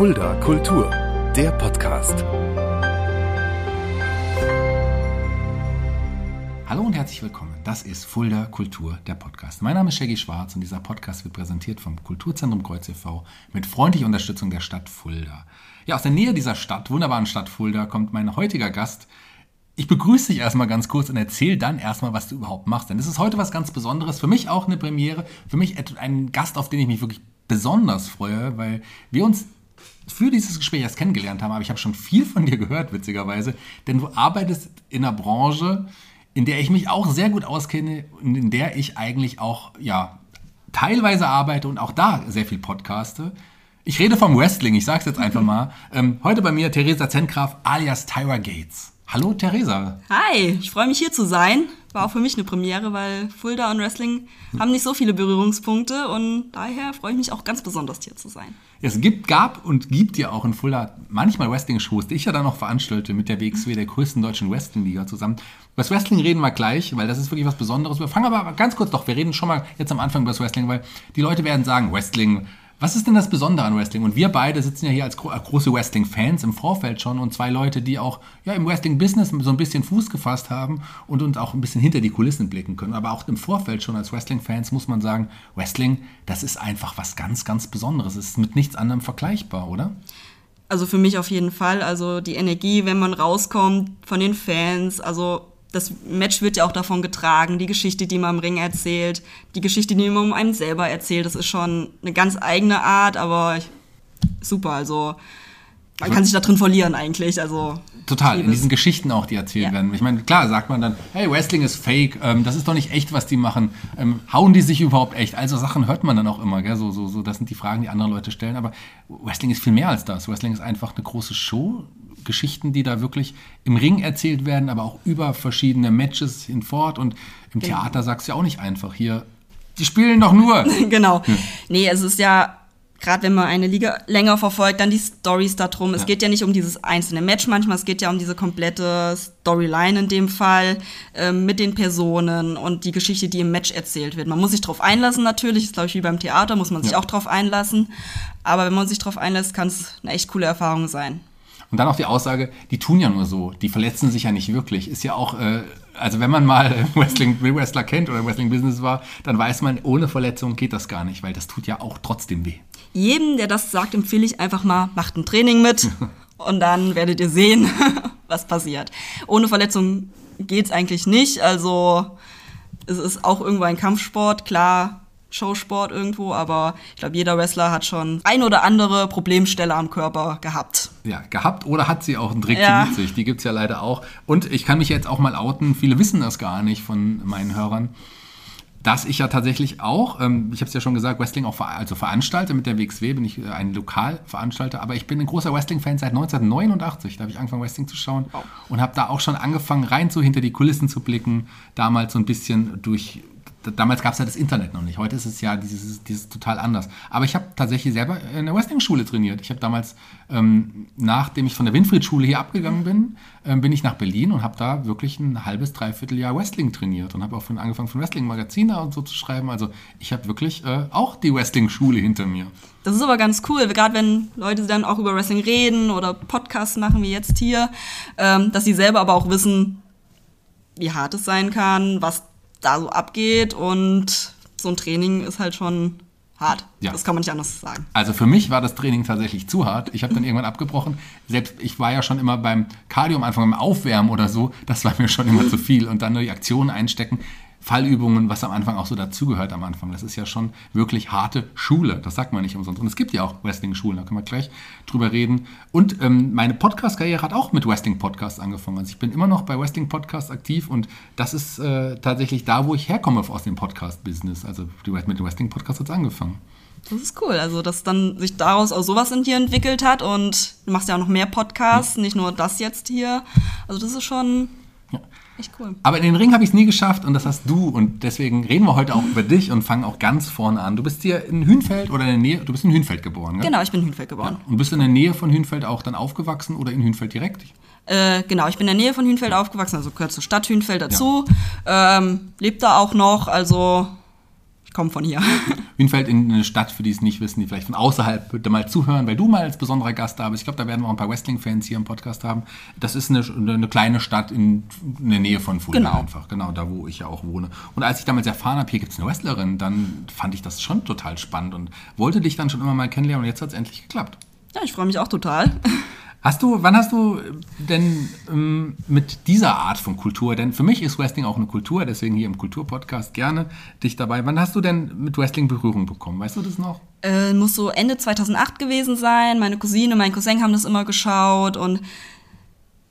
Fulda Kultur, der Podcast. Hallo und herzlich willkommen. Das ist Fulda Kultur, der Podcast. Mein Name ist Shaggy Schwarz und dieser Podcast wird präsentiert vom Kulturzentrum Kreuz e.V. mit freundlicher Unterstützung der Stadt Fulda. Ja, aus der Nähe dieser Stadt, wunderbaren Stadt Fulda, kommt mein heutiger Gast. Ich begrüße dich erstmal ganz kurz und erzähle dann erstmal, was du überhaupt machst. Denn das ist heute was ganz Besonderes. Für mich auch eine Premiere. Für mich ein Gast, auf den ich mich wirklich besonders freue, weil wir uns für dieses Gespräch erst kennengelernt haben. Aber ich habe schon viel von dir gehört, witzigerweise. Denn du arbeitest in einer Branche, in der ich mich auch sehr gut auskenne und in der ich eigentlich auch, ja, teilweise arbeite und auch da sehr viel podcaste. Ich rede vom Wrestling, ich sage es jetzt einfach mal. Ähm, heute bei mir Theresa Zentgraf alias Tyra Gates. Hallo Theresa. Hi, ich freue mich hier zu sein. War auch für mich eine Premiere, weil Fulda und Wrestling haben nicht so viele Berührungspunkte und daher freue ich mich auch ganz besonders hier zu sein. Es gibt, gab und gibt ja auch in Fulda manchmal Wrestling-Shows, die ich ja dann noch veranstalte mit der WXW, der größten deutschen Wrestling-Liga zusammen. Über das Wrestling reden wir gleich, weil das ist wirklich was Besonderes. Wir fangen aber ganz kurz doch, wir reden schon mal jetzt am Anfang über das Wrestling, weil die Leute werden sagen, Wrestling, was ist denn das Besondere an Wrestling? Und wir beide sitzen ja hier als gro große Wrestling-Fans im Vorfeld schon und zwei Leute, die auch ja, im Wrestling-Business so ein bisschen Fuß gefasst haben und uns auch ein bisschen hinter die Kulissen blicken können. Aber auch im Vorfeld schon als Wrestling-Fans muss man sagen, Wrestling, das ist einfach was ganz, ganz Besonderes. Es ist mit nichts anderem vergleichbar, oder? Also für mich auf jeden Fall. Also die Energie, wenn man rauskommt von den Fans, also das Match wird ja auch davon getragen, die Geschichte, die man im Ring erzählt, die Geschichte, die man um einen selber erzählt, das ist schon eine ganz eigene Art, aber super, also man also, kann sich da drin verlieren eigentlich, also Total, in diesen Geschichten auch, die erzählt ja. werden. Ich meine, klar sagt man dann, hey, Wrestling ist fake, ähm, das ist doch nicht echt, was die machen. Ähm, hauen die sich überhaupt echt? Also Sachen hört man dann auch immer, gell? So, so, so, das sind die Fragen, die andere Leute stellen. Aber Wrestling ist viel mehr als das. Wrestling ist einfach eine große Show, Geschichten, die da wirklich im Ring erzählt werden, aber auch über verschiedene Matches hinfort. Und im genau. Theater sagst du ja auch nicht einfach hier, die spielen doch nur. genau. Hm. Nee, es ist ja, gerade wenn man eine Liga länger verfolgt, dann die Stories darum. Es ja. geht ja nicht um dieses einzelne Match manchmal, es geht ja um diese komplette Storyline in dem Fall äh, mit den Personen und die Geschichte, die im Match erzählt wird. Man muss sich darauf einlassen natürlich, ist glaube ich wie beim Theater, muss man sich ja. auch darauf einlassen. Aber wenn man sich darauf einlässt, kann es eine echt coole Erfahrung sein. Und dann auch die Aussage, die tun ja nur so, die verletzen sich ja nicht wirklich. Ist ja auch, äh, also wenn man mal Wrestling Wrestler kennt oder Wrestling Business war, dann weiß man, ohne Verletzung geht das gar nicht, weil das tut ja auch trotzdem weh. Jedem, der das sagt, empfehle ich einfach mal, macht ein Training mit und dann werdet ihr sehen, was passiert. Ohne Verletzung geht's eigentlich nicht. Also es ist auch irgendwo ein Kampfsport, klar Showsport irgendwo, aber ich glaube, jeder Wrestler hat schon ein oder andere Problemstelle am Körper gehabt. Ja, gehabt oder hat sie auch einen Trick ja. mit sich. Die gibt es ja leider auch. Und ich kann mich jetzt auch mal outen, viele wissen das gar nicht von meinen Hörern, dass ich ja tatsächlich auch, ähm, ich habe es ja schon gesagt, Wrestling auch ver also veranstalte. Mit der WXW bin ich äh, ein Lokalveranstalter, aber ich bin ein großer Wrestling-Fan seit 1989. Da habe ich angefangen, Wrestling zu schauen wow. und habe da auch schon angefangen, rein so hinter die Kulissen zu blicken. Damals so ein bisschen durch damals gab es ja das Internet noch nicht. Heute ist es ja dieses, dieses total anders. Aber ich habe tatsächlich selber in der Wrestling-Schule trainiert. Ich habe damals, ähm, nachdem ich von der Winfried-Schule hier abgegangen bin, ähm, bin ich nach Berlin und habe da wirklich ein halbes, dreiviertel Jahr Wrestling trainiert und habe auch von, angefangen von Wrestling-Magazine und so zu schreiben. Also ich habe wirklich äh, auch die Wrestling-Schule hinter mir. Das ist aber ganz cool, gerade wenn Leute dann auch über Wrestling reden oder Podcasts machen wie jetzt hier, ähm, dass sie selber aber auch wissen, wie hart es sein kann, was da so abgeht und so ein Training ist halt schon hart. Ja. Das kann man nicht anders sagen. Also für mich war das Training tatsächlich zu hart. Ich habe dann irgendwann abgebrochen. Selbst ich war ja schon immer beim Cardio am Anfang, beim Aufwärmen oder so. Das war mir schon immer zu viel. Und dann nur die Aktionen einstecken. Fallübungen, was am Anfang auch so dazugehört am Anfang. Das ist ja schon wirklich harte Schule. Das sagt man nicht umsonst. Und es gibt ja auch Wrestling-Schulen, da können wir gleich drüber reden. Und ähm, meine Podcast-Karriere hat auch mit Wrestling-Podcasts angefangen. Also ich bin immer noch bei Wrestling-Podcasts aktiv und das ist äh, tatsächlich da, wo ich herkomme aus dem Podcast-Business. Also mit dem Wrestling-Podcast hat es angefangen. Das ist cool, also dass dann sich daraus auch sowas in dir entwickelt hat und du machst ja auch noch mehr Podcasts, nicht nur das jetzt hier. Also das ist schon. Echt cool. Aber in den Ring habe ich es nie geschafft und das hast du. Und deswegen reden wir heute auch über dich und fangen auch ganz vorne an. Du bist hier in Hünfeld oder in der Nähe, du bist in Hünfeld geboren, gell? Genau, ich bin in Hünfeld geboren. Ja. Und bist du in der Nähe von Hünfeld auch dann aufgewachsen oder in Hünfeld direkt? Äh, genau, ich bin in der Nähe von Hünfeld aufgewachsen, also gehört zur Stadt Hünfeld dazu. Ja. Ähm, lebt da auch noch, also komme von hier. Wienfeld in eine Stadt, für die es nicht wissen, die vielleicht von außerhalb mal zuhören, weil du mal als besonderer Gast da bist. Ich glaube, da werden wir auch ein paar Wrestling-Fans hier im Podcast haben. Das ist eine, eine kleine Stadt in, in der Nähe von Fulda Genau. einfach. Genau, da wo ich ja auch wohne. Und als ich damals erfahren habe, hier gibt es eine Wrestlerin, dann fand ich das schon total spannend und wollte dich dann schon immer mal kennenlernen und jetzt hat es endlich geklappt. Ja, ich freue mich auch total. Hast du, wann hast du denn ähm, mit dieser Art von Kultur, denn für mich ist Wrestling auch eine Kultur, deswegen hier im Kulturpodcast gerne dich dabei. Wann hast du denn mit Wrestling Berührung bekommen? Weißt du das noch? Äh, muss so Ende 2008 gewesen sein. Meine Cousine, mein Cousin haben das immer geschaut und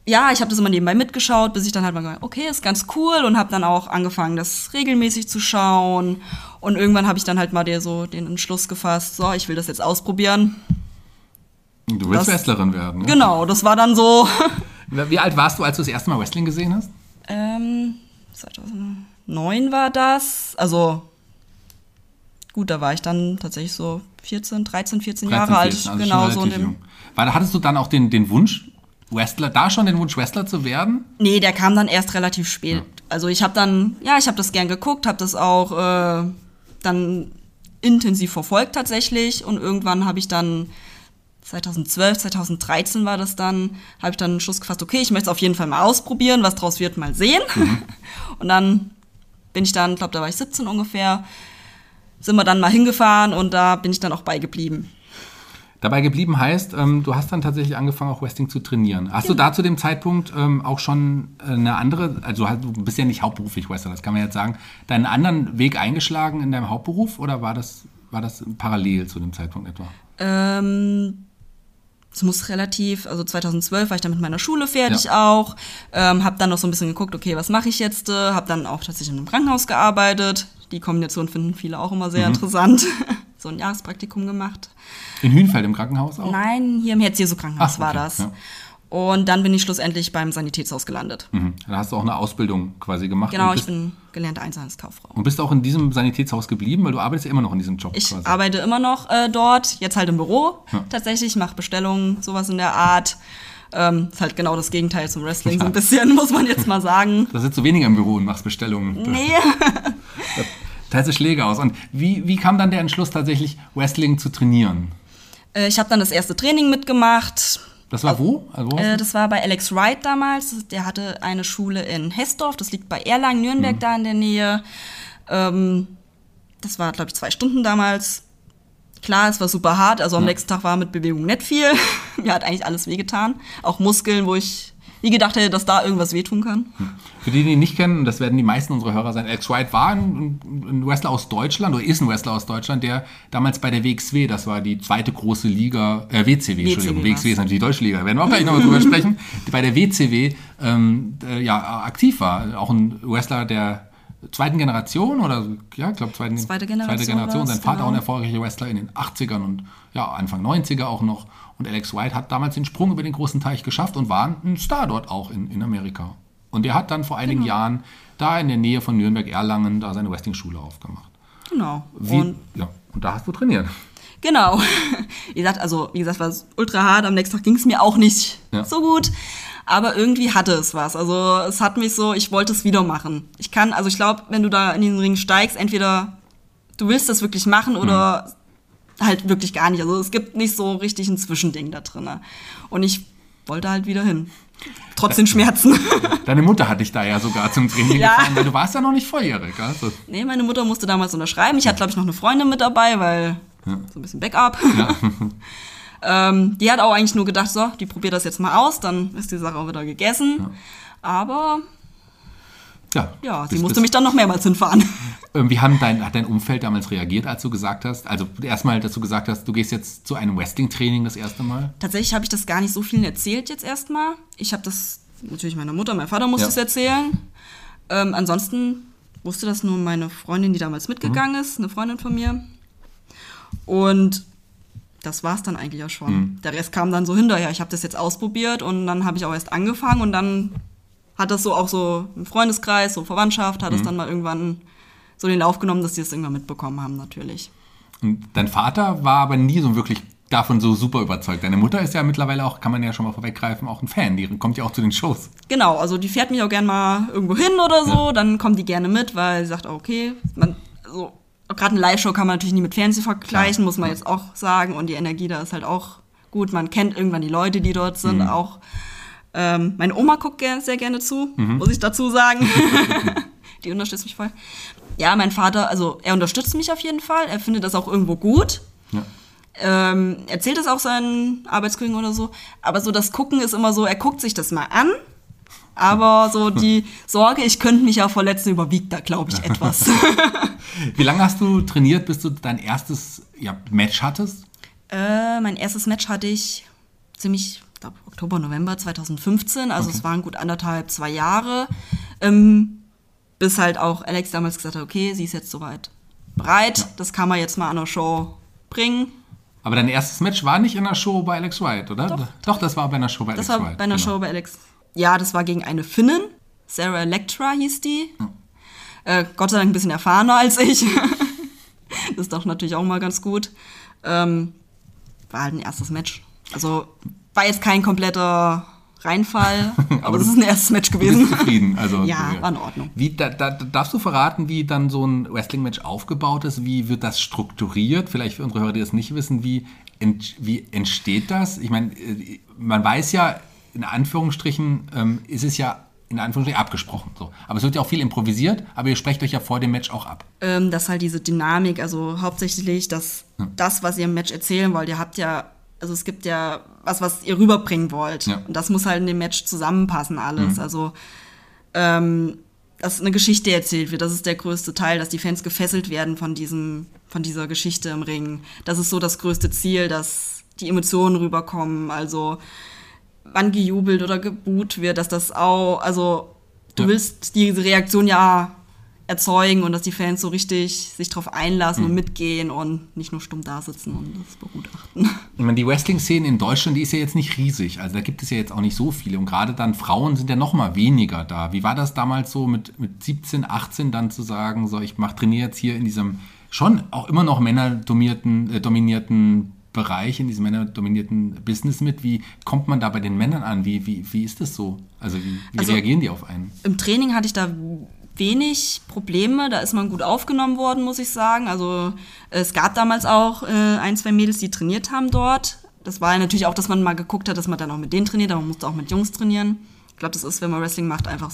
ja, ich habe das immer nebenbei mitgeschaut, bis ich dann halt mal gedacht, okay, ist ganz cool und habe dann auch angefangen, das regelmäßig zu schauen. Und irgendwann habe ich dann halt mal der so den Entschluss gefasst, so, ich will das jetzt ausprobieren. Du willst Das- Wrestlerin werden. Ne? Genau, das war dann so. Wie alt warst du, als du das erste Mal Wrestling gesehen hast? ähm, 2009 war das. Also gut, da war ich dann tatsächlich so 14, 13, 14 Jahre 13, alt. 14, also genau so in dem. jung. War, da hattest du dann auch den, den Wunsch, Wrestler, da schon den Wunsch, Wrestler zu werden? Nee, der kam dann erst relativ spät. Also ich habe dann, ja, ich habe das gern geguckt, habe das auch äh, dann intensiv verfolgt tatsächlich und irgendwann habe ich dann 2012, 2013 war das dann, habe ich dann einen Schluss gefasst, okay, ich möchte es auf jeden Fall mal ausprobieren, was draus wird, mal sehen. Und dann bin ich dann, glaube da war ich 17 ungefähr, sind wir dann mal hingefahren und da bin ich dann auch beigeblieben. Dabei geblieben heißt, ähm, du hast dann tatsächlich angefangen, auch Wrestling zu trainieren. Hast du da zu dem Zeitpunkt ähm, auch schon äh, eine andere, also du bist ja nicht hauptberuflich Wrestler, das kann man jetzt sagen, deinen anderen Weg eingeschlagen in deinem Hauptberuf oder war das, war das parallel zu dem Zeitpunkt etwa? Ähm, es muss relativ, also 2012 war ich dann mit meiner Schule fertig auch, ähm, habe dann noch so ein bisschen geguckt, okay, was mache ich jetzt? Äh, habe dann auch tatsächlich in einem Krankenhaus gearbeitet. Die Kombination finden viele auch immer sehr interessant. so ein Jahrespraktikum gemacht. In Hünfeld im Krankenhaus auch? Nein, hier im Herz-Jesu-Krankenhaus Ach, war okay, das. ja. Und dann bin ich schlussendlich beim Sanitätshaus gelandet. Mhm. Da hast du auch eine Ausbildung quasi gemacht. Genau, ich bin gelernte Einzelhandelskauffrau. und bist auch in diesem Sanitätshaus geblieben, weil du arbeitest ja immer noch in diesem Job Ich quasi. arbeite immer noch äh, dort, jetzt halt im Büro Ja. tatsächlich, mache Bestellungen, sowas in der Art. Ähm, ist halt genau das Gegenteil zum Wrestling, so ein bisschen, muss man jetzt mal sagen. Da sitzt du weniger im Büro und machst Bestellungen. Nee. Teilst du Schläge aus. Und wie, wie kam dann der Entschluss tatsächlich, Wrestling zu trainieren? Äh, ich habe dann das erste Training mitgemacht. Das war wo? Also Äh, das war bei Alex Wright damals. Der hatte eine Schule in Hessdorf, das liegt bei Erlangen, Nürnberg Mhm. da in der Nähe. Ähm, das war, glaube ich, zwei Stunden damals. Klar, es war super hart. Also am nächsten Tag war mit Bewegung nicht viel. Mir hat eigentlich alles wehgetan. Auch Muskeln, wo ich nie gedacht hätte, dass da irgendwas wehtun kann. Für die, die ihn nicht kennen, und das werden die meisten unserer Hörer sein, Alex Wright war ein, ein Wrestler aus Deutschland oder ist ein Wrestler aus Deutschland, der damals bei der WXW, das war die zweite große Liga, äh, WCW, Entschuldigung, war's. WXW ist natürlich die deutsche Liga, da werden wir auch gleich nochmal drüber sprechen, bei der WCW ähm, äh, ja, aktiv war. Auch ein Wrestler der zweiten Generation oder ja, ich glaube zweiten, Zweite Generation zweite Generation. Sein Vater auch ein genau. erfolgreicher Wrestler in den 80ern und ja, Anfang 90er auch noch. Und Alex White hat damals den Sprung über den großen Teich geschafft und war ein Star dort auch in, in Amerika. Und er hat dann vor einigen Genau. Jahren da in der Nähe von Nürnberg-Erlangen da seine Wrestling-Schule aufgemacht. Genau. Wie, Und ja, und da hast du trainiert. Genau. Wie gesagt, also wie gesagt, war es ultra hart. Am nächsten Tag ging es mir auch nicht Ja. so gut. Aber irgendwie hatte es was. Also es hat mich so, ich wollte es wieder machen. Ich kann, also ich glaube, wenn du da in diesen Ring steigst, entweder du willst das wirklich machen oder halt wirklich gar nicht. Also es gibt nicht so richtig ein Zwischending da drin. Und ich wollte halt wieder hin. Trotz den Schmerzen. Deine Mutter hat dich da ja sogar zum Training Ja. gefahren, weil du warst ja noch nicht volljährig. Also, nee, meine Mutter musste damals unterschreiben. Ich hatte, glaube ich, noch eine Freundin mit dabei, weil so ein bisschen Backup. ähm, die hat auch eigentlich nur gedacht, so, die probiert das jetzt mal aus, dann ist die Sache auch wieder gegessen. Aber ja, ja, sie musste bist- mich dann noch mehrmals hinfahren. Ähm, Wie haben dein, hat dein Umfeld damals reagiert, als du gesagt hast, also erstmal, dass du gesagt hast, du gehst jetzt zu einem Wrestling-Training das erste Mal? Tatsächlich habe ich das gar nicht so vielen erzählt jetzt erstmal. Ich habe das natürlich meiner Mutter, mein Vater musste Ja. es erzählen. Ähm, ansonsten wusste das nur meine Freundin, die damals mitgegangen Mhm. ist, eine Freundin von mir. Und das war es dann eigentlich auch schon. Mhm. Der Rest kam dann so hinterher. Ich habe das jetzt ausprobiert und dann habe ich auch erst angefangen und dann hat das so auch so im Freundeskreis, so Verwandtschaft, Mhm. hat es dann mal irgendwann so den Lauf genommen, dass die es irgendwann mitbekommen haben natürlich. Und dein Vater war aber nie so wirklich davon so super überzeugt. Deine Mutter ist ja mittlerweile auch, kann man ja schon mal vorweggreifen, auch ein Fan. Die kommt ja auch zu den Shows. Genau, also die fährt mich auch gern mal irgendwo hin oder so, dann kommt die gerne mit, weil sie sagt, okay, man, also gerade eine Live-Show kann man natürlich nie mit Fernsehen vergleichen, Klar, muss man ja. jetzt auch sagen. Und die Energie da ist halt auch gut. Man kennt irgendwann die Leute, die dort sind. Mhm. Auch ähm, meine Oma guckt ger- sehr gerne zu, Mhm. muss ich dazu sagen. die unterstützt mich voll. Ja, mein Vater, also er unterstützt mich auf jeden Fall. Er findet das auch irgendwo gut. Ja. Ähm, erzählt es auch seinen Arbeitskollegen oder so. Aber so das Gucken ist immer so, er guckt sich das mal an. Aber so die Sorge, ich könnte mich ja verletzen, überwiegt da, glaube ich, etwas. Wie lange hast du trainiert, bis du dein erstes ja, Match hattest? Äh, mein erstes Match hatte ich ziemlich, ich glaube, Oktober, November 2015. Also Okay. es waren gut anderthalb, zwei Jahre. Ähm, bis halt auch Alex damals gesagt hat, okay, sie ist jetzt soweit bereit. Das kann man jetzt mal an der Show bringen. Aber dein erstes Match war nicht in einer Show bei Alex White, oder? Doch, das war bei einer Show bei Das Alex war White. bei einer genau. Show bei Alex. Ja, das war gegen eine Finnin. Sarah Electra hieß die. Äh, Gott sei Dank ein bisschen erfahrener als ich. das ist doch natürlich auch mal ganz gut. Ähm, war halt ein erstes Match. Also war jetzt kein kompletter Reinfall, aber, Aber es ist ein erstes Match Du bist gewesen. zufrieden. Also, Ja, war in Ordnung. Wie, da, da, darfst du verraten, wie dann so ein Wrestling-Match aufgebaut ist? Wie wird das strukturiert? Vielleicht für unsere Hörer, die das nicht wissen, wie, ent, wie entsteht das? Ich meine, äh, man weiß ja, in Anführungsstrichen ähm, ist es ja in Anführungsstrichen abgesprochen. So. Aber es wird ja auch viel improvisiert, aber ihr sprecht euch ja vor dem Match auch ab. ähm, dass halt diese Dynamik, also hauptsächlich das, das, was ihr im Match erzählen wollt. Ihr habt ja, also es gibt ja was, was ihr rüberbringen wollt. Ja. Und das muss halt in dem Match zusammenpassen, alles. Also, ähm, dass eine Geschichte erzählt wird, das ist der größte Teil, dass die Fans gefesselt werden von diesem, von dieser Geschichte im Ring. Das ist so das größte Ziel, dass die Emotionen rüberkommen. Also, wann gejubelt oder geboot wird, dass das auch, also du Ja. willst diese Reaktion ja erzeugen und dass die Fans so richtig sich drauf einlassen Mhm. und mitgehen und nicht nur stumm da sitzen und das begutachten. Ich meine, die Wrestling-Szene in Deutschland, die ist ja jetzt nicht riesig. Also da gibt es ja jetzt auch nicht so viele. Und gerade dann Frauen sind ja noch mal weniger da. Wie war das damals so mit, mit 17, 18 dann zu sagen, so ich mach, trainiere jetzt hier in diesem schon auch immer noch männerdominierten äh, dominierten Bereich, in diesem männerdominierten Business mit? Wie kommt man da bei den Männern an? Wie, wie, wie ist das so? Also wie, wie Also- reagieren die auf einen? Im Training hatte ich da wenig Probleme, da ist man gut aufgenommen worden, muss ich sagen. Also es gab damals auch äh, ein, zwei Mädels, die trainiert haben dort. Das war ja natürlich auch, dass man mal geguckt hat, dass man dann auch mit denen trainiert, aber man musste auch mit Jungs trainieren. Ich glaube, das ist, wenn man Wrestling macht, einfach,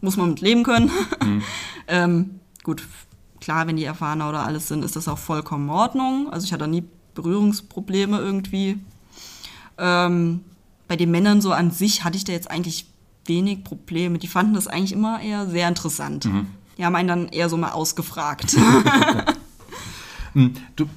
muss man mit leben können. ähm, gut, klar, wenn die erfahrener oder alles sind, ist das auch vollkommen in Ordnung. Also ich hatte nie Berührungsprobleme irgendwie. Ähm, bei den Männern so an sich hatte ich da jetzt eigentlich wenig Probleme. Die fanden das eigentlich immer eher sehr interessant. Die haben einen dann eher so mal ausgefragt. Du, äh,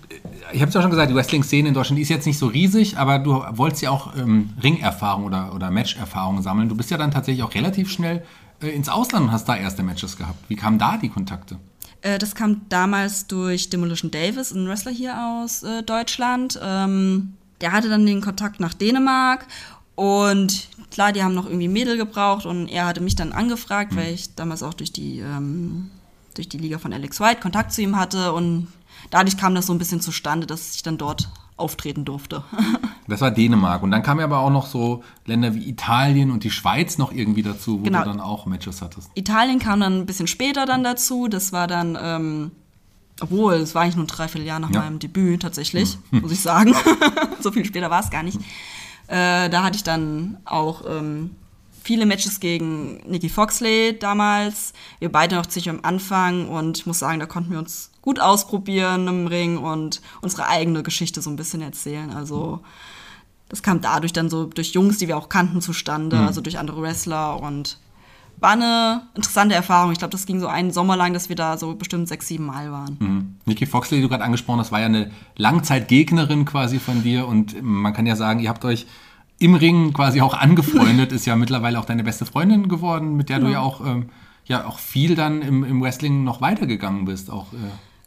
ich habe es ja schon gesagt, die Wrestling-Szene in Deutschland ist jetzt nicht so riesig, aber du wolltest ja auch ähm, Ringerfahrung oder, oder Matcherfahrung sammeln. Du bist ja dann tatsächlich auch relativ schnell äh, ins Ausland und hast da erste Matches gehabt. Wie kamen da die Kontakte? Äh, das kam damals durch Demolition Davis, ein Wrestler hier aus äh, Deutschland. Ähm, der hatte dann den Kontakt nach Dänemark und klar, die haben noch irgendwie Mädel gebraucht und er hatte mich dann angefragt, weil ich damals auch durch die, ähm, durch die Liga von Alex White Kontakt zu ihm hatte und dadurch kam das so ein bisschen zustande, dass ich dann dort auftreten durfte. Das war Dänemark. Und dann kamen ja aber auch noch so Länder wie Italien und die Schweiz noch irgendwie dazu, wo Genau. du dann auch Matches hattest. Italien kam dann ein bisschen später dann dazu. Das war dann, ähm, obwohl, es war eigentlich nur ein Dreivierteljahr nach Ja. meinem Debüt tatsächlich, muss ich sagen. so viel später war es gar nicht. Äh, da hatte ich dann auch ähm, viele Matches gegen Nikki Foxley damals. Wir beide noch ziemlich am Anfang und ich muss sagen, da konnten wir uns gut ausprobieren im Ring und unsere eigene Geschichte so ein bisschen erzählen. Also das kam dadurch dann so durch Jungs, die wir auch kannten, zustande, also durch andere Wrestler und war eine interessante Erfahrung. Ich glaube, das ging so einen Sommer lang, dass wir da so bestimmt sechs, sieben Mal waren. Mhm. Nikki Foxley, die du gerade angesprochen hast, war ja eine Langzeitgegnerin quasi von dir und man kann ja sagen, ihr habt euch im Ring quasi auch angefreundet, ist ja mittlerweile auch deine beste Freundin geworden, mit der du ja auch, ähm, ja auch viel dann im, im Wrestling noch weitergegangen bist. Auch, äh,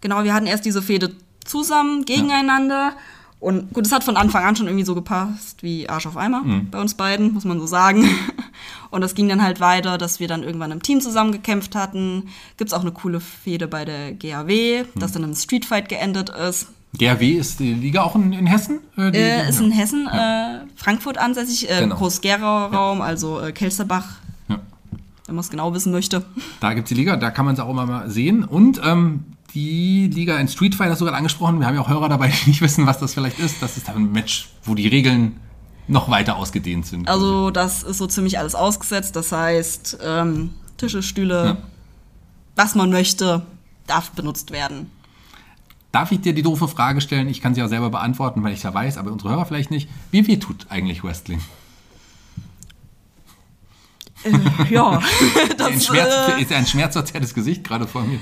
Genau, wir hatten erst diese Fehde zusammen, gegeneinander. Und gut, es hat von Anfang an schon irgendwie so gepasst wie Arsch auf Eimer bei uns beiden, muss man so sagen. Und das ging dann halt weiter, dass wir dann irgendwann im Team zusammen gekämpft hatten. Gibt's auch eine coole Fehde bei der GAW, das dann im Streetfight geendet ist. GRW ist die Liga auch in, in Hessen? Äh, Äh, ist ja. in Hessen, äh, Frankfurt ansässig, äh, Genau. Groß-Gerauer Raum, also äh, Kelsterbach, Ja. wenn man es genau wissen möchte. Da gibt es die Liga, da kann man es auch immer mal sehen. Und ähm, die Liga in Street Fighter hast du gerade angesprochen. Wir haben ja auch Hörer dabei, die nicht wissen, was das vielleicht ist. Das ist ein Match, wo die Regeln noch weiter ausgedehnt sind. Also das ist so ziemlich alles ausgesetzt. Das heißt, ähm, Tische, Stühle, ja. was man möchte, darf benutzt werden. Darf ich dir die doofe Frage stellen? Ich kann sie auch selber beantworten, weil ich ja weiß, aber unsere Hörer vielleicht nicht. Wie weh tut eigentlich Wrestling? Äh, ja, das ein Schmerz, äh, ist ein schmerzverzerrtes Gesicht gerade vor mir.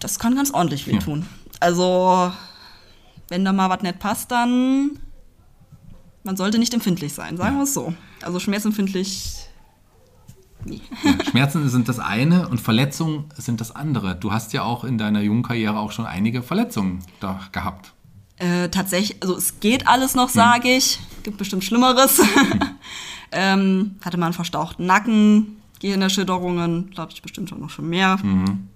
Das kann ganz ordentlich wehtun. Ja. Also, wenn da mal was nicht passt, dann man sollte nicht empfindlich sein, sagen wir es so. Also schmerzempfindlich Nee. Ja, Schmerzen sind das eine und Verletzungen sind das andere. Du hast ja auch in deiner jungen Karriere auch schon einige Verletzungen da gehabt. Äh, tatsächlich, also es geht alles noch, sage hm. ich. Gibt bestimmt Schlimmeres. Hm. ähm, hatte mal einen verstauchten Nacken, Gehirnerschütterungen, glaube ich bestimmt schon noch schon mehr. Mhm.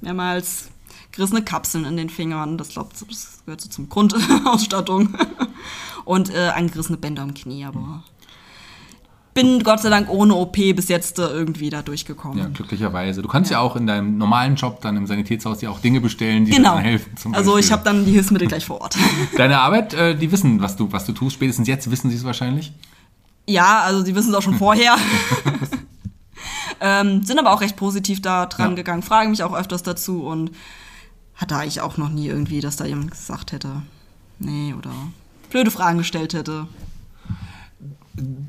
Mehrmals gerissene Kapseln in den Fingern, das glaube das gehört so zum Grundausstattung. Und äh, angerissene Bänder im Knie, aber bin Gott sei Dank ohne OP bis jetzt äh, irgendwie da durchgekommen. Ja, glücklicherweise. Du kannst ja. ja. auch in deinem normalen Job dann im Sanitätshaus dir auch Dinge bestellen, die genau. dir helfen. also ich habe dann die Hilfsmittel gleich vor Ort. Deine Arbeit, äh, die wissen, was du, was du tust. Spätestens jetzt wissen sie es wahrscheinlich. Ja, also die wissen es auch schon vorher. ähm, sind aber auch recht positiv da dran ja. gegangen, fragen mich auch öfters dazu und hatte eigentlich auch noch nie irgendwie, dass da jemand gesagt hätte, nee, oder blöde Fragen gestellt hätte.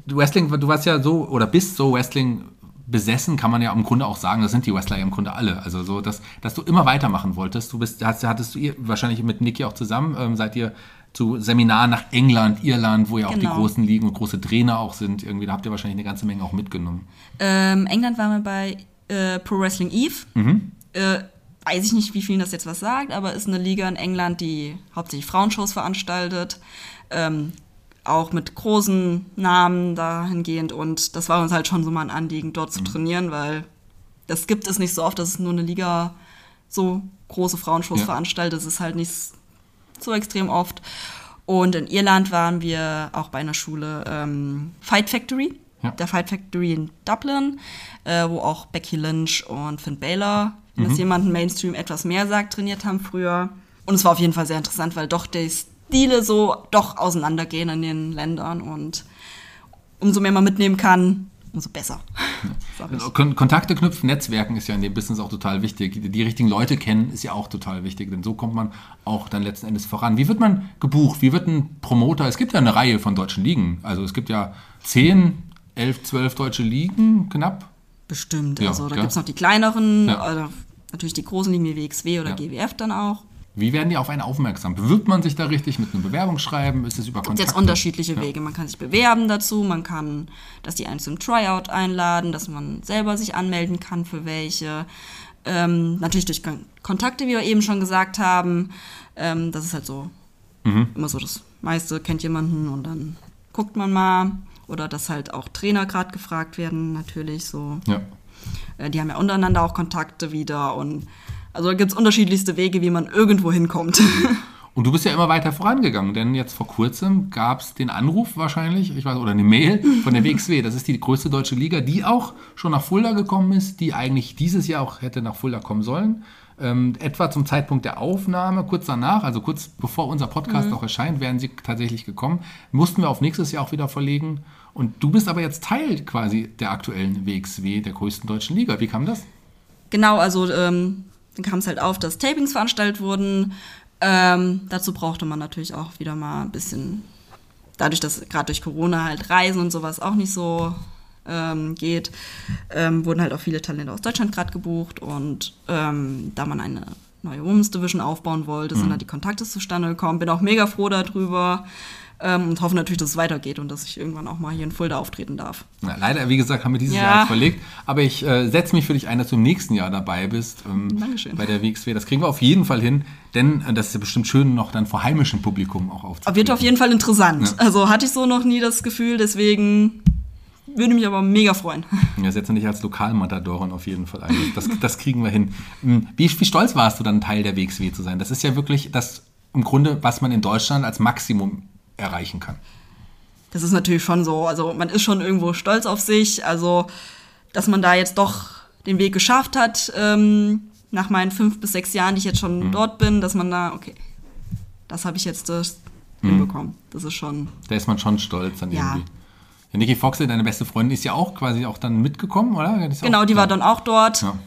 Wrestling, du warst ja so oder bist so Wrestling besessen, kann man ja im Grunde auch sagen, das sind die Wrestler ja im Grunde alle. Also so, dass, dass du immer weitermachen wolltest. Du bist, hast, hattest du ihr wahrscheinlich mit Niki auch zusammen, ähm, seid ihr zu Seminaren nach England, Irland, wo ja auch genau. die großen Ligen und große Trainer auch sind. Irgendwie, da habt ihr wahrscheinlich eine ganze Menge auch mitgenommen. Ähm, England waren wir bei äh, Pro Wrestling Eve. Mhm. Äh, weiß ich nicht, wie vielen das jetzt was sagt, aber ist eine Liga in England, die hauptsächlich Frauenshows veranstaltet. Ähm, auch mit großen Namen dahingehend. Und das war uns halt schon so mal ein Anliegen, dort zu mhm. trainieren, weil das gibt es nicht so oft, dass es nur eine Liga so große Frauenshows ja. veranstaltet. Das ist halt nicht so extrem oft. Und in Irland waren wir auch bei einer Schule ähm, Fight Factory, ja. der Fight Factory in Dublin, äh, wo auch Becky Lynch und Finn Baylor, mhm. es jemanden Mainstream etwas mehr sagt, trainiert haben früher. Und es war auf jeden Fall sehr interessant, weil doch das Stile so doch auseinandergehen in den Ländern und umso mehr man mitnehmen kann, umso besser. Also Kontakte knüpfen, Netzwerken ist ja in dem Business auch total wichtig. Die richtigen Leute kennen ist ja auch total wichtig, denn so kommt man auch dann letzten Endes voran. Wie wird man gebucht? Wie wird ein Promoter? Es gibt ja eine Reihe von deutschen Ligen. Also es gibt ja zehn, elf, zwölf deutsche Ligen knapp. Bestimmt. Ja, also da gibt es noch die kleineren, ja. natürlich die großen Ligen wie WXW oder ja. GWF dann auch. Wie werden die auf einen aufmerksam? Bewirbt man sich da richtig mit einem Bewerbungsschreiben? Ist es über Kontakte? Es jetzt unterschiedliche. Wege. Man kann sich bewerben dazu, man kann, dass die einen zum Tryout einladen, dass man selber sich anmelden kann für welche. Ähm, natürlich durch Kontakte, wie wir eben schon gesagt haben. Ähm, das ist halt so mhm. immer so das meiste, kennt jemanden und dann guckt man mal. Oder dass halt auch Trainer gerade gefragt werden, natürlich so. Ja. Äh, die haben ja untereinander auch Kontakte wieder und also da gibt es unterschiedlichste Wege, wie man irgendwo hinkommt. Und du bist ja immer weiter vorangegangen, denn jetzt vor kurzem gab es den Anruf wahrscheinlich, ich weiß, oder eine Mail von der WXW. Das ist die größte deutsche Liga, die auch schon nach Fulda gekommen ist, die eigentlich dieses Jahr auch hätte nach Fulda kommen sollen. Ähm, etwa zum Zeitpunkt der Aufnahme, kurz danach, also kurz bevor unser Podcast mhm. auch erscheint, wären sie tatsächlich gekommen. Mussten wir auf nächstes Jahr auch wieder verlegen. Und du bist aber jetzt Teil quasi der aktuellen WXW, der größten deutschen Liga. Wie kam das? Genau, also ähm, dann kam es halt auf, dass Tapings veranstaltet wurden. Ähm, dazu brauchte man natürlich auch wieder mal ein bisschen, dadurch, dass gerade durch Corona halt Reisen und sowas auch nicht so ähm, geht, ähm, wurden halt auch viele Talente aus Deutschland gerade gebucht. Und ähm, da man eine neue Women's Division aufbauen wollte, mhm. sind da die Kontakte zustande gekommen. Bin auch mega froh darüber ähm, und hoffe natürlich, dass es weitergeht und dass ich irgendwann auch mal hier in Fulda auftreten darf. Na, leider, wie gesagt, haben wir dieses ja. Jahr verlegt, aber ich äh, setze mich für dich ein, dass du im nächsten Jahr dabei bist ähm, Dankeschön. bei der WXW. Das kriegen wir auf jeden Fall hin, denn äh, das ist ja bestimmt schön, noch dann vor heimischem Publikum auch aufzunehmen. Wird auf jeden Fall interessant. Ja. Also hatte ich so noch nie das Gefühl, deswegen würde mich aber mega freuen. Ja, setze dich als Lokalmatadorin auf jeden Fall ein. Das, das kriegen wir hin. Hm, wie, wie stolz warst du dann, Teil der WXW zu sein? Das ist ja wirklich das im Grunde, was man in Deutschland als Maximum erreichen kann. Das ist natürlich schon so. Also man ist schon irgendwo stolz auf sich. Also, dass man da jetzt doch den Weg geschafft hat, ähm, nach meinen fünf bis sechs Jahren, die ich jetzt schon Mhm. dort bin, dass man da, okay, das habe ich jetzt äh, Mhm. hinbekommen. Das ist schon, Da ist man schon stolz dann Ja. irgendwie. Ja, Nikki Foxley, deine beste Freundin, ist ja auch quasi auch dann mitgekommen, oder? Genau, die war dann auch dort. Ja.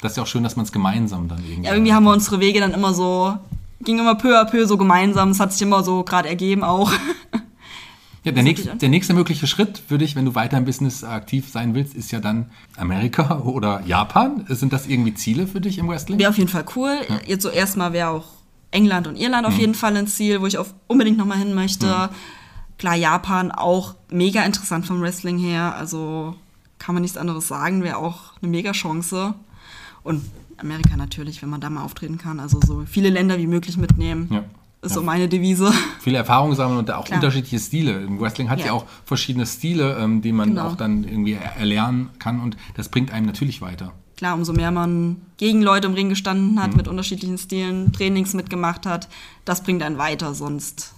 Das ist ja auch schön, dass man es gemeinsam dann irgendwie. Ja, irgendwie haben wir unsere Wege dann immer so, ging immer peu à peu so gemeinsam. Es hat sich immer so gerade ergeben auch. Ja, der, sich der nächste mögliche Schritt für dich, wenn du weiter im Business aktiv sein willst, ist ja dann Amerika oder Japan. Sind das irgendwie Ziele für dich im Wrestling? Wäre auf jeden Fall cool. Jetzt so erstmal wäre auch England und Irland Mhm. auf jeden Fall ein Ziel, wo ich auf unbedingt nochmal hin möchte. Klar, Japan auch mega interessant vom Wrestling her. Also kann man nichts anderes sagen, wäre auch eine mega Chance. Und Amerika natürlich, wenn man da mal auftreten kann. Also so viele Länder wie möglich mitnehmen. Ja. Ist Ja. so meine Devise. Viele Erfahrungen sammeln und auch Klar. unterschiedliche Stile. Im Wrestling hat ja, Ja. auch verschiedene Stile, ähm, die man Genau. auch dann irgendwie er- erlernen kann und das bringt einem natürlich weiter. Klar, umso mehr man gegen Leute im Ring gestanden Mhm. hat, mit unterschiedlichen Stilen, Trainings mitgemacht hat, das bringt einen weiter, sonst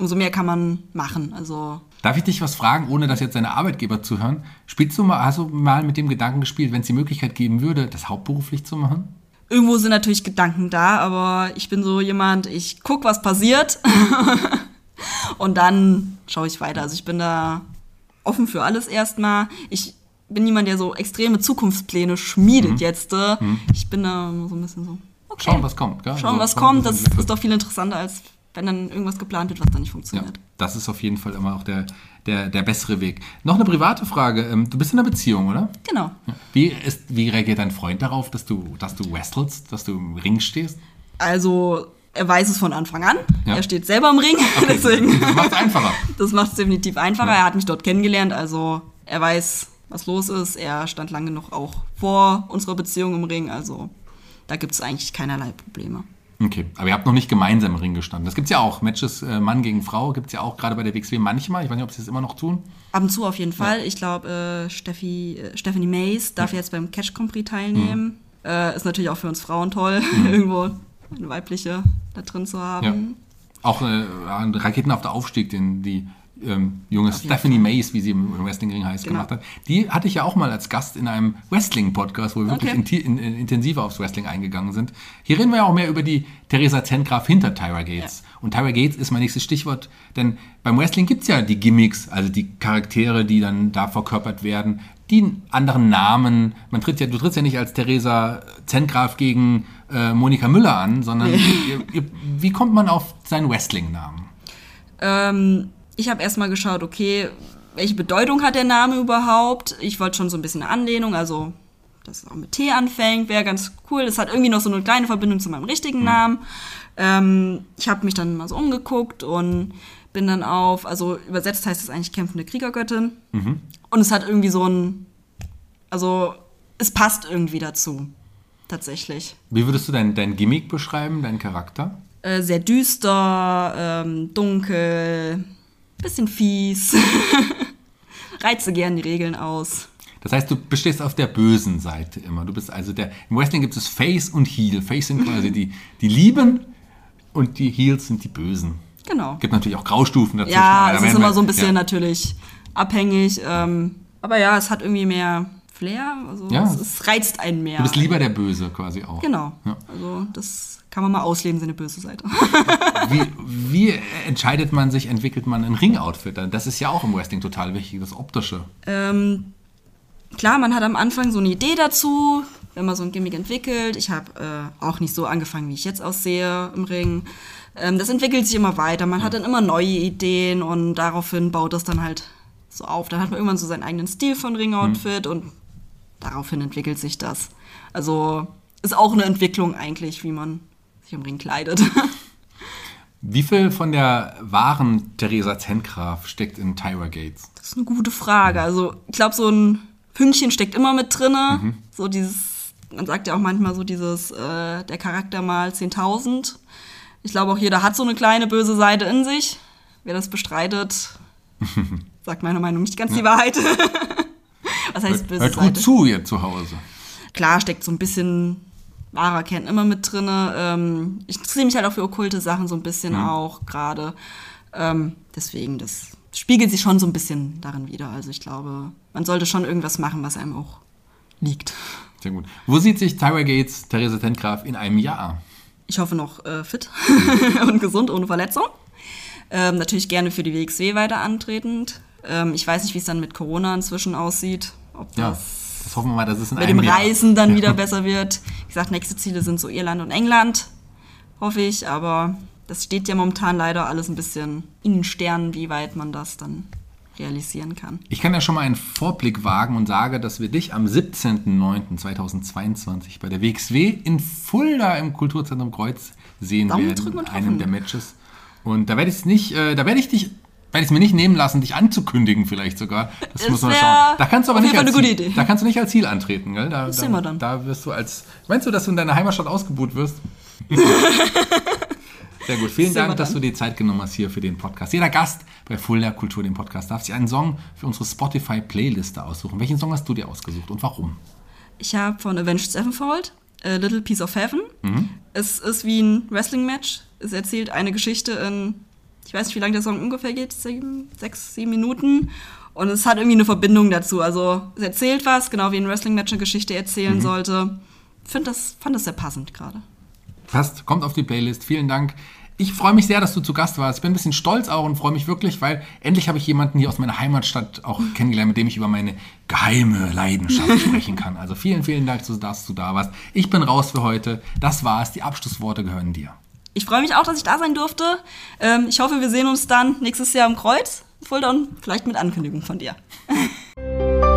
umso mehr kann man machen. Also Darf ich dich was fragen, ohne dass jetzt deine Arbeitgeber zuhören? Spielst du mal, hast du mal mit dem Gedanken gespielt, wenn es die Möglichkeit geben würde, das hauptberuflich zu machen? irgendwo sind natürlich Gedanken da, aber ich bin so jemand, ich guck, was passiert und dann schaue ich weiter. Also ich bin da offen für alles erstmal. Ich bin niemand, der so extreme Zukunftspläne schmiedet jetzt. äh. Ich bin da so ein bisschen so, okay. Schauen, was kommt. Gell? Schauen, Also, was kommt. Das ist doch viel interessanter, als wenn dann irgendwas geplant wird, was dann nicht Ja, funktioniert. das ist auf jeden Fall immer auch der, der, der bessere Weg. Noch eine private Frage. Ähm, Du bist in einer Beziehung, oder? Genau. Wie, ist, wie reagiert dein Freund darauf, dass du, dass du wrestelst, dass du im Ring stehst? Also, er weiß es von Anfang an. Ja. Er steht selber im Ring, deswegen. Das macht es einfacher. Das macht es definitiv einfacher. Ja. Er hat mich dort kennengelernt, also er weiß, was los ist. Er stand lange genug auch vor unserer Beziehung im Ring, also da gibt es eigentlich keinerlei Probleme. Okay, aber ihr habt noch nicht gemeinsam im Ring gestanden. Das gibt es ja auch. Matches äh, Mann gegen Frau gibt es ja auch gerade bei der WXW manchmal. Ich weiß nicht, ob sie das immer noch tun. Ab und zu auf jeden Fall. Ich glaube, äh, Steffi, äh, Stephanie Mays darf jetzt beim Catch Prix teilnehmen. Äh, ist natürlich auch für uns Frauen toll, irgendwo eine weibliche da drin zu haben. Ja. Auch äh, ein raketenhafter Aufstieg, den die ähm, junge Stephanie Mays, wie sie im Wrestlingring heißt, Genau. gemacht hat. Die hatte ich ja auch mal als Gast in einem Wrestling-Podcast, wo wir wirklich Okay. inti- in, in, intensiver aufs Wrestling eingegangen sind. Hier reden wir ja auch mehr über die Theresa Zengraf hinter Tyra Gates. Und Tyra Gates ist mein nächstes Stichwort, denn beim Wrestling gibt es ja die Gimmicks, also die Charaktere, die dann da verkörpert werden, die einen anderen Namen. Man tritt ja, du trittst ja nicht als Theresa Zengraf gegen äh, Monika Müller an, sondern ihr, ihr, wie kommt man auf seinen Wrestling-Namen? Ähm, ich habe erstmal geschaut, okay, welche Bedeutung hat der Name überhaupt? Ich wollte schon so ein bisschen eine Anlehnung, also dass es auch mit T anfängt, wäre ganz cool. Das hat irgendwie noch so eine kleine Verbindung zu meinem richtigen Namen. Ähm, ich habe mich dann mal so umgeguckt und bin dann auf, also übersetzt heißt es eigentlich kämpfende Kriegergöttin. Und es hat irgendwie so ein, also es passt irgendwie dazu, tatsächlich. Wie würdest du dein, dein Gimmick beschreiben, deinen Charakter? Äh, sehr düster, ähm, dunkel, bisschen fies. Reize gern die Regeln aus. Das heißt, du bestehst auf der bösen Seite immer. Du bist also der. Im Wrestling gibt es Face und Heel. Face sind quasi die, die Lieben und die Heels sind die Bösen. Genau. Gibt natürlich auch Graustufen dazwischen. Ja, aber da es ist immer wir- so ein bisschen Ja. natürlich abhängig. Ähm, aber ja, es hat irgendwie mehr Flair. Also Ja. es, es reizt einen mehr. Du bist lieber der Böse quasi auch. Genau. Ja. Also das kann man mal ausleben, seine böse Seite. Wie, wie entscheidet man sich, entwickelt man ein Ring-Outfit? Das ist ja auch im Wrestling total wichtig, das Optische. Ähm, klar, man hat am Anfang so eine Idee dazu, wenn man so ein Gimmick entwickelt. Ich habe äh, auch nicht so angefangen, wie ich jetzt aussehe im Ring. Ähm, das entwickelt sich immer weiter. Man hat dann immer neue Ideen und daraufhin baut das dann halt so auf. Dann hat man irgendwann so seinen eigenen Stil von Ring-Outfit und daraufhin entwickelt sich das. Also ist auch eine Entwicklung eigentlich, wie man sich im Ring kleidet. Wie viel von der wahren Theresa Zengraf steckt in Tyra Gates? Das ist eine gute Frage. Also, ich glaube, so ein Fünkchen steckt immer mit drinne. So dieses, man sagt ja auch manchmal so dieses, äh, der Charakter mal 10.000. Ich glaube, auch jeder hat so eine kleine böse Seite in sich. Wer das bestreitet, sagt meiner Meinung nach nicht ganz die Wahrheit. Was heißt böse Hört gut Seite? zu, ihr zu Hause. Klar steckt so ein bisschen wahrer Kern immer mit drinne. Ähm, ich interessiere mich halt auch für okkulte Sachen so ein bisschen auch gerade. Ähm, deswegen, das spiegelt sich schon so ein bisschen darin wieder. Also ich glaube, man sollte schon irgendwas machen, was einem auch liegt. Sehr gut. Wo sieht sich Tyra Gates, Therese Tentgraf in einem Jahr? Ich hoffe noch äh, fit und gesund, ohne Verletzung. Ähm, natürlich gerne für die WXW weiter antretend. Ähm, ich weiß nicht, wie es dann mit Corona inzwischen aussieht. Ob Ja, das das hoffen wir mal, dass es in mit einem dem Jahr... Reisen dann Ja. wieder besser wird. Wie gesagt, nächste Ziele sind so Irland und England, hoffe ich. Aber das steht ja momentan leider alles ein bisschen in den Sternen, wie weit man das dann realisieren kann. Ich kann ja schon mal einen Vorblick wagen und sage, dass wir dich am 17.09.2022 bei der WXW in Fulda im Kulturzentrum Kreuz sehen Daumen werden, in einem der Matches. Und da werde ich nicht, äh, da werde ich dich, werde ich es mir nicht nehmen lassen, dich anzukündigen vielleicht sogar. Das, Das muss man schauen. Da kannst du aber nicht als Ziel, gute Idee. da kannst du nicht als Ziel antreten, gell? Da, Das da, sehen wir dann. Da wirst du als, meinst du, dass du in deiner Heimatstadt ausgebuht wirst? Sehr gut. Vielen Dank, dass du dir Zeit genommen hast hier für den Podcast. Jeder Gast bei Fulda Kultur, dem Podcast, darf sich einen Song für unsere Spotify-Playliste aussuchen. Welchen Song hast du dir ausgesucht und warum? Ich habe von Avenged Sevenfold A Little Piece of Heaven. Mhm. Es ist wie ein Wrestling-Match. Es erzählt eine Geschichte in, ich weiß nicht, wie lange der Song ungefähr geht, sieben, sechs, sieben Minuten. Und es hat irgendwie eine Verbindung dazu. Also es erzählt was, genau wie ein Wrestling-Match eine Geschichte erzählen Mhm. sollte. Find das, fand das sehr passend gerade. Passt, kommt auf die Playlist. Vielen Dank. Ich freue mich sehr, dass du zu Gast warst. Ich bin ein bisschen stolz auch und freue mich wirklich, weil endlich habe ich jemanden hier aus meiner Heimatstadt auch kennengelernt, mit dem ich über meine geheime Leidenschaft sprechen kann. Also vielen, vielen Dank, dass du da warst. Ich bin raus für heute. Das war's. Die Abschlussworte gehören dir. Ich freue mich auch, dass ich da sein durfte. Ähm, ich hoffe, wir sehen uns dann nächstes Jahr im Kreuz, Fulda und vielleicht mit Ankündigung von dir.